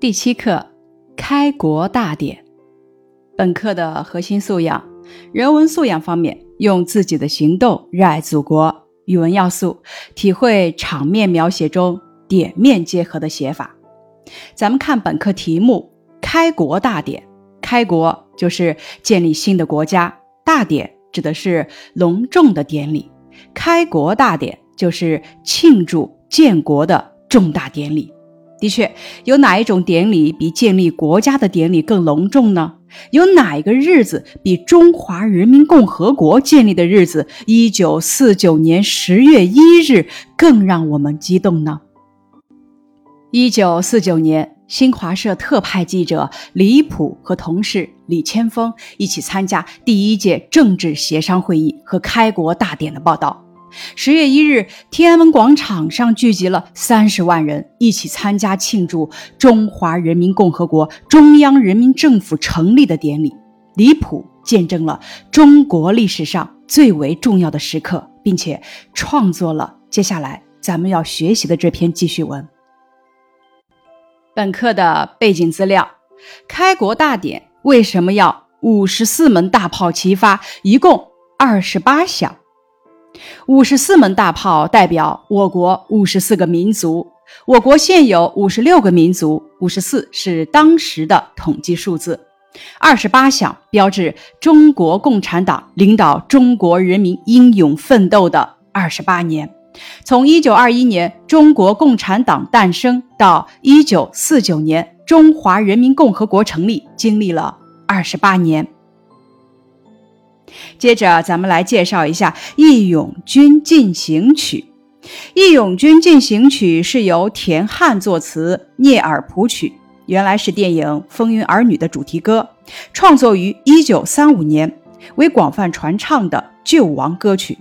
第七课：开国大典。本课的核心素养：人文素养方面，用自己的行动热爱祖国；语文要素，体会场面描写中点面结合的写法。咱们看本课题目：开国大典。开国就是建立新的国家，大典指的是隆重的典礼。开国大典就是庆祝建国的重大典礼。的确，有哪一种典礼比建立国家的典礼更隆重呢？有哪一个日子比中华人民共和国建立的日子——一九四九年十月一日——更让我们激动呢？一九四九年，新华社特派记者李普和同事李千峰一起参加第一届政治协商会议和开国大典的报道。十月一日，天安门广场上聚集了三十万人，一起参加庆祝中华人民共和国中央人民政府成立的典礼。李普见证了中国历史上最为重要的时刻，并且创作了接下来咱们要学习的这篇记叙文。本课的背景资料：开国大典为什么要五十四门大炮齐发？一共二十八响。五十四门大炮代表我国五十四个民族。我国现有五十六个民族，五十四是当时的统计数字。二十八响标志中国共产党领导中国人民英勇奋斗的二十八年。从一九二一年中国共产党诞生到一九四九年中华人民共和国成立，经历了二十八年。接着，咱们来介绍一下《义勇军进行曲》。《义勇军进行曲》是由田汉作词，聂耳谱曲，原来是电影《风云儿女》的主题歌，创作于1935年，为广泛传唱的救亡歌曲。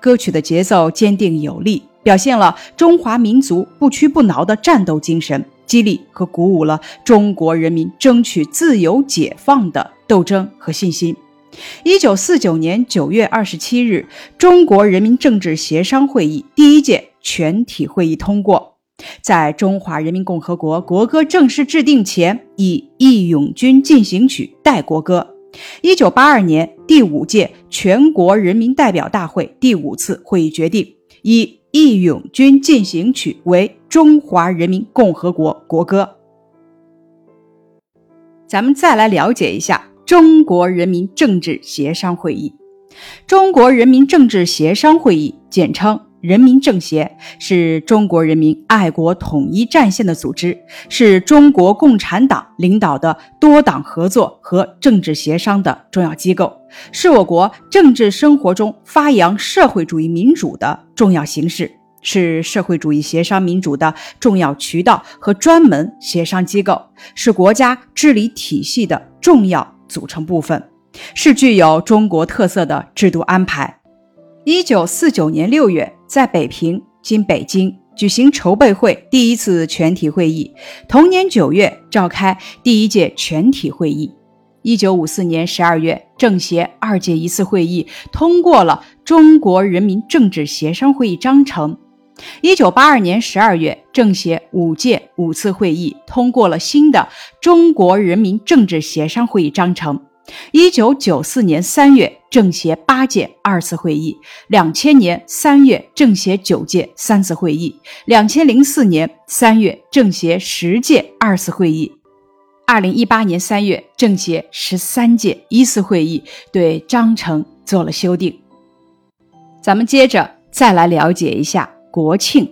歌曲的节奏坚定有力，表现了中华民族不屈不挠的战斗精神，激励和鼓舞了中国人民争取自由解放的斗争和信心。一九四九年九月二十七日，中国人民政治协商会议第一届全体会议通过，在中华人民共和国国歌正式制定前，以《义勇军进行曲》代国歌。一九八二年第五届全国人民代表大会第五次会议决定，以《义勇军进行曲》为中华人民共和国国歌。咱们再来了解一下。中国人民政治协商会议，中国人民政治协商会议简称人民政协，是中国人民爱国统一战线的组织，是中国共产党领导的多党合作和政治协商的重要机构，是我国政治生活中发扬社会主义民主的重要形式，是社会主义协商民主的重要渠道和专门协商机构，是国家治理体系的重要。组成部分是具有中国特色的制度安排。一九四九年六月，在北平（今北京）举行筹备会第一次全体会议。同年九月，召开第一届全体会议。一九五四年十二月，政协二届一次会议通过了《中国人民政治协商会议章程》。一九八二年十二月，政协五届五次会议通过了新的《中国人民政治协商会议章程》。一九九四年三月，政协八届二次会议；两千年三月，政协九届三次会议；两千零四年三月，政协十届二次会议；二零一八年三月，政协十三届一次会议对章程做了修订。咱们接着再来了解一下。国庆，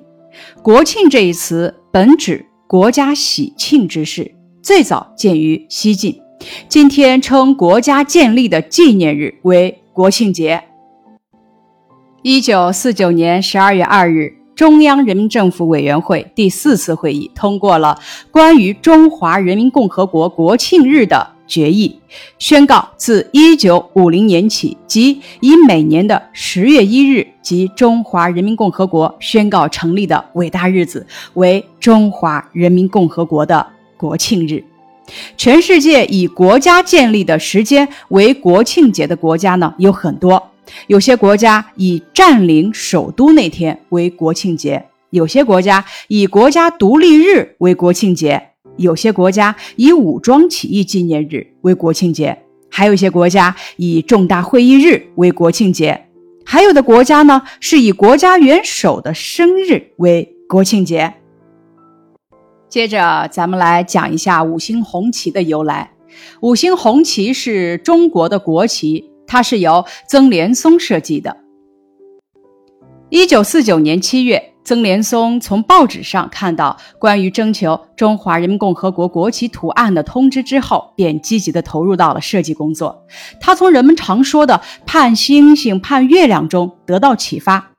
国庆这一词本指国家喜庆之事，最早见于西晋。今天称国家建立的纪念日为国庆节。一九四九年十二月二日，中央人民政府委员会第四次会议通过了关于中华人民共和国国庆日的。决议宣告，自一九五零年起，即以每年的十月一日即中华人民共和国宣告成立的伟大日子，为中华人民共和国的国庆日。全世界以国家建立的时间为国庆节的国家呢有很多，有些国家以占领首都那天为国庆节，有些国家以国家独立日为国庆节。有些国家以武装起义纪念日为国庆节，还有一些国家以重大会议日为国庆节，还有的国家呢是以国家元首的生日为国庆节。接着，咱们来讲一下五星红旗的由来。五星红旗是中国的国旗，它是由曾联松设计的。一九四九年七月，曾联松从报纸上看到关于征求中华人民共和国国旗图案的通知之后，便积极地投入到了设计工作。他从人们常说的“盼星星盼月亮”中得到启发。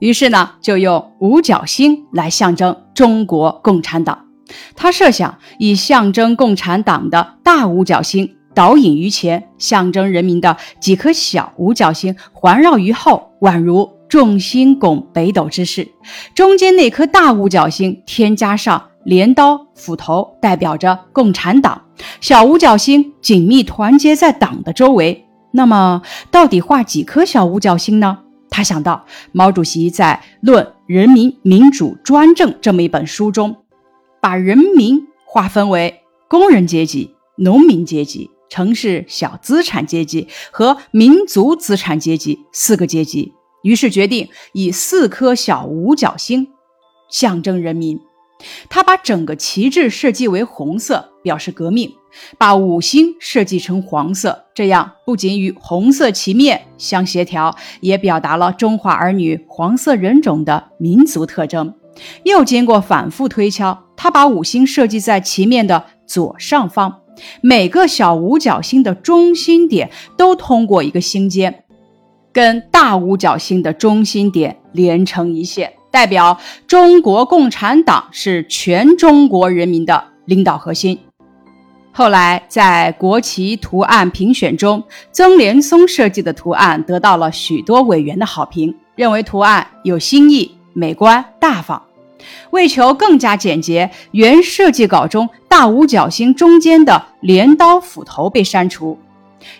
于是呢，就用五角星来象征中国共产党。他设想以象征共产党的大五角星导引于前，象征人民的几颗小五角星环绕于后，宛如众星拱北斗之势。中间那颗大五角星添加上镰刀、斧头，代表着共产党；小五角星紧密团结在党的周围。那么，到底画几颗小五角星呢？他想到，毛主席在《论人民民主专政》这么一本书中，把人民划分为工人阶级、农民阶级、城市小资产阶级和民族资产阶级四个阶级，于是决定以四颗小五角星象征人民。他把整个旗帜设计为红色，表示革命；把五星设计成黄色，这样不仅与红色旗面相协调，也表达了中华儿女黄色人种的民族特征。又经过反复推敲，他把五星设计在旗面的左上方，每个小五角星的中心点都通过一个星尖，跟大五角星的中心点连成一线。代表中国共产党是全中国人民的领导核心。后来在国旗图案评选中，曾连松设计的图案得到了许多委员的好评，认为图案有新意、美观、大方。为求更加简洁，原设计稿中大五角星中间的镰刀斧头被删除。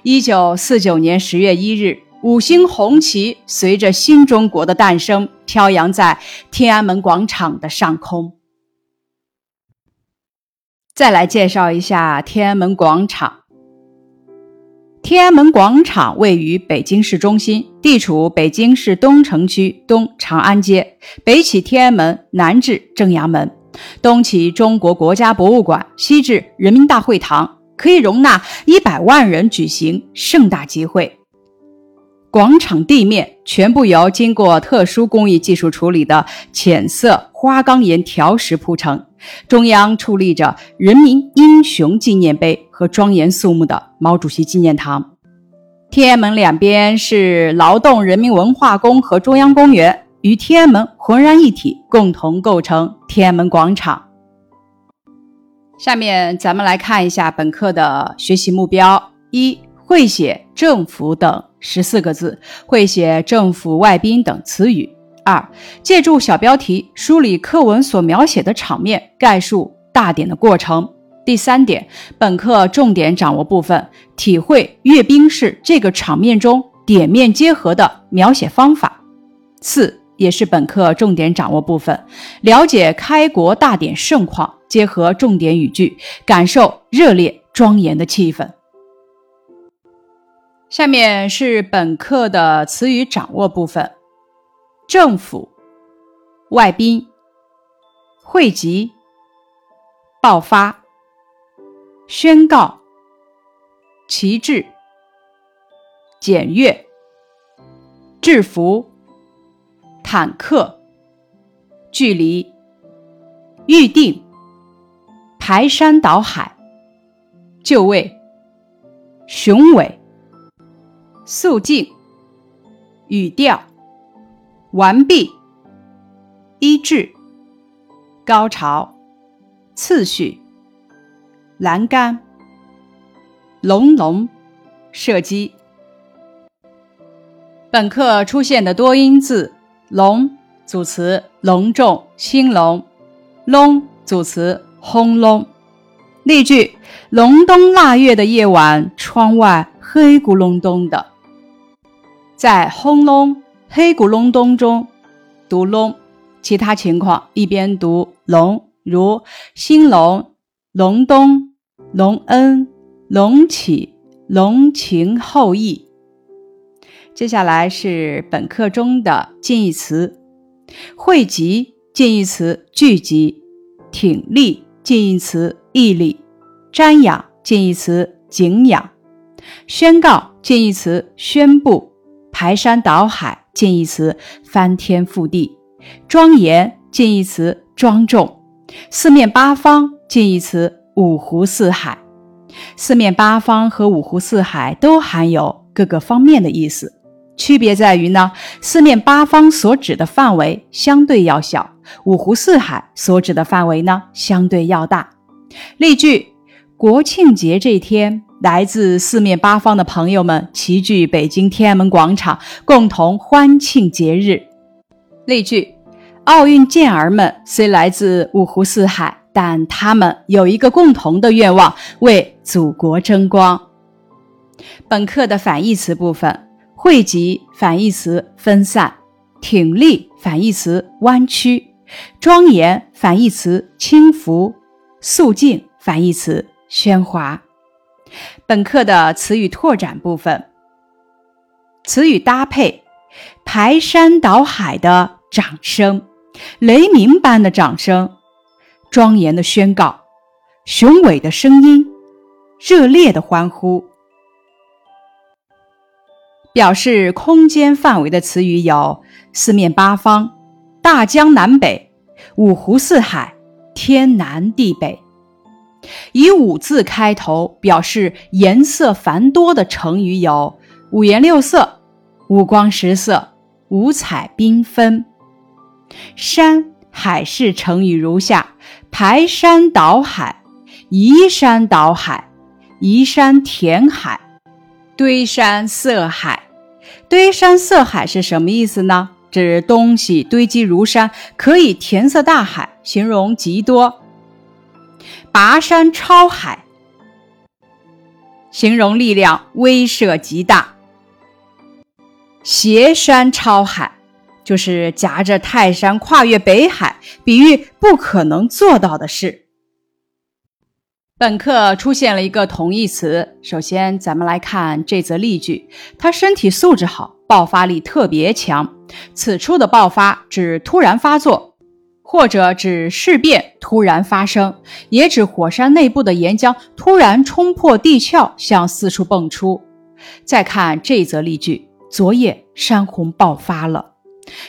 一九四九年十月一日。五星红旗随着新中国的诞生，飘扬在天安门广场的上空。再来介绍一下天安门广场。天安门广场位于北京市中心，地处北京市东城区东长安街，北起天安门，南至正阳门，东起中国国家博物馆，西至人民大会堂，可以容纳一百万人举行盛大集会。广场地面全部由经过特殊工艺技术处理的浅色花岗岩条石铺成，中央矗立着人民英雄纪念碑。和庄严肃穆的毛主席纪念堂。天安门两边是劳动人民文化宫和中央公园，与天安门浑然一体，共同构成天安门广场。下面咱们来看一下本课的学习目标：一、会写“政府”等。十四个字会写政府外宾等词语。二，借助小标题梳理课文所描写的场面，概述大典的过程。第三点，本课重点掌握部分，体会阅兵式这个场面中点面结合的描写方法。四，也是本课重点掌握部分，了解开国大典盛况，结合重点语句，感受热烈庄严的气氛。下面是本课的词语掌握部分：政府、外宾、汇集、爆发、宣告、旗帜、检阅、制服、坦克、距离、预定、排山倒海、就位、雄伟。肃静，语调，完毕，一致，高潮，次序，栏杆，隆隆，射击。本课出现的多音字“隆”组词。隆重、兴隆，“隆”组词。轰隆。例句：隆冬腊月的夜晚，窗外黑咕隆咚的。在轰隆、黑咕隆咚中。读隆，其他情况一边读隆，如。兴隆、隆冬、隆恩、隆起、隆情后意。接下来是本课中的近义词：汇集近义词聚集，挺立近义词屹立，瞻仰近义词景仰，宣告近义词宣布，排山倒海近义词翻天覆地，庄严近义词庄重，四面八方近义词。五湖四海，四面八方和五湖四海都含有各个方面的意思，区别在于呢，四面八方所指的范围相对要小，五湖四海所指的范围呢相对要大。例句：国庆节这天，来自四面八方的朋友们齐聚北京天安门广场，共同欢庆节日。例句：奥运健儿们虽来自五湖四海。但他们有一个共同的愿望，为祖国争光。本课的反义词部分：汇集反义词分散，挺立反义词弯曲，庄严反义词轻浮，肃静反义词喧哗。本课的词语拓展部分：词语搭配，排山倒海的掌声，雷鸣般的掌声。庄严的宣告，雄伟的声音，热烈的欢呼。表示空间范围的词语有四面八方、大江南北、五湖四海、天南地北。以五字开头表示颜色繁多的成语有五颜六色、五光十色、五彩缤纷。山海市成语如下。排山倒海，移山倒海，移山填海，堆山塞海。堆山塞海是什么意思呢？指东西堆积如山，可以填塞大海，形容极多。拔山超海，形容力量威慑极大。斜山超海。就是夹着泰山跨越北海，比喻不可能做到的事。本课出现了一个同义词，首先咱们来看这则例句：他身体素质好，爆发力特别强。此处的爆发指突然发作，或者指事变突然发生，也指火山内部的岩浆突然冲破地壳向四处迸出。再看这则例句：昨夜山洪爆发了。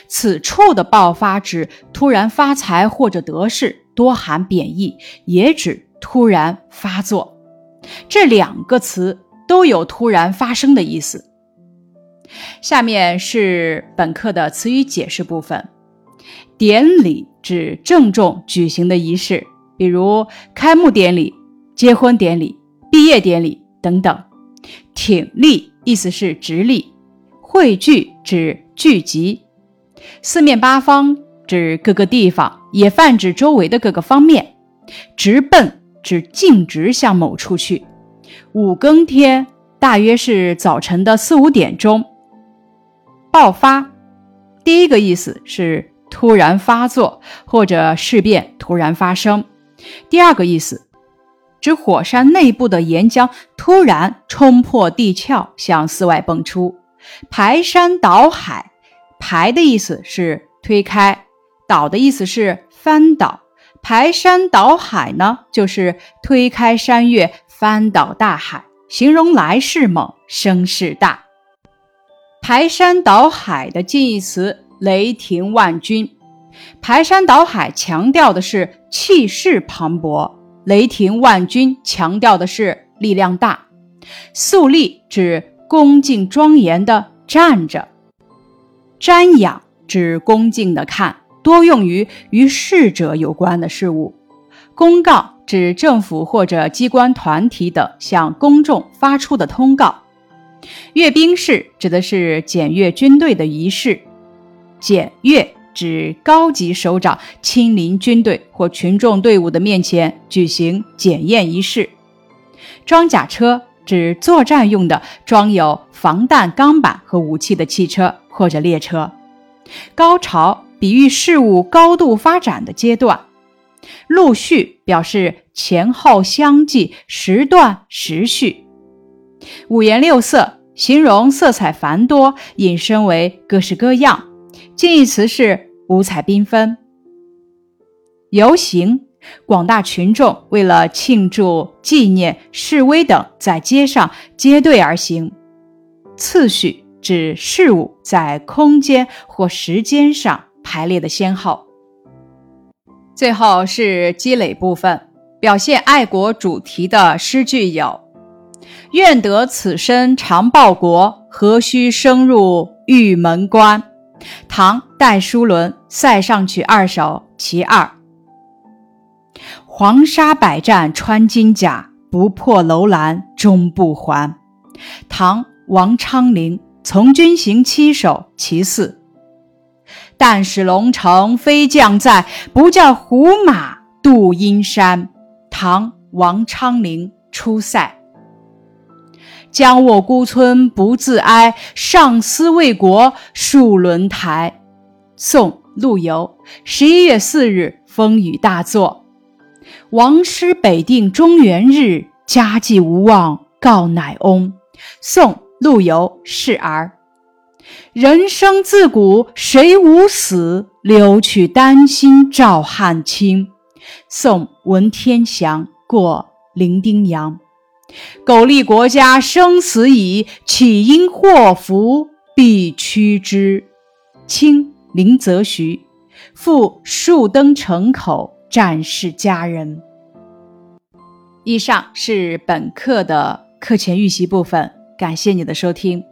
此处的爆发指突然发财或者得势，多含贬义，也指突然发作。这两个词都有突然发生的意思。下面是本课的词语解释部分。典礼指郑重举行的仪式，比如开幕典礼、结婚典礼、毕业典礼等等。挺立意思是直立，汇聚指聚集。四面八方指各个地方，也泛指周围的各个方面。直奔指径直向某处去。五更天大约是早晨的四五点钟。爆发，第一个意思是突然发作或者事变突然发生；第二个意思指火山内部的岩浆突然冲破地壳向四外迸出，排山倒海。排的意思是推开，倒的意思是翻倒。排山倒海呢，就是推开山岳，翻倒大海，形容来势猛，声势大。排山倒海的近义词雷霆万钧。排山倒海强调的是气势磅礴，雷霆万钧强调的是力量大。肃立指恭敬庄严的站着。瞻仰指恭敬的看，多用于与逝者有关的事物。公告指政府或者机关团体等向公众发出的通告。阅兵式指的是检阅军队的仪式。检阅指高级首长亲临军队或群众队伍的面前举行检验仪式。装甲车指作战用的装有防弹钢板和武器的汽车。或者列车，高潮比喻事物高度发展的阶段。陆续表示前后相继，时断时续。五颜六色形容色彩繁多，引申为各式各样。近义词是五彩缤纷。游行，广大群众为了庆祝、纪念、示威等，在街上结队而行。次序指事物在空间或时间上排列的先后。最后是积累部分，表现爱国主题的诗句有：“愿得此身常报国，何须生入玉门关。”唐·戴叔伦《塞上曲二首·其二》。黄沙百战穿金甲，不破楼兰终不还。唐·王昌龄《从军行七首·其四》。但使龙城飞将在，不教胡马度阴山。唐·王昌龄《出塞》。将卧孤村不自哀，上思为国戍轮台。宋·陆游。十一月四日风雨大作，王师北定中原日，家祭无忘告乃翁。宋·陆游示儿。人生自古谁无死，留取丹心照汗青。宋·文天祥过零丁洋。苟利国家生死以，岂因祸福避趋之。清林则徐。赴树登城口，战事佳人。以上是本课的课前预习部分，感谢你的收听。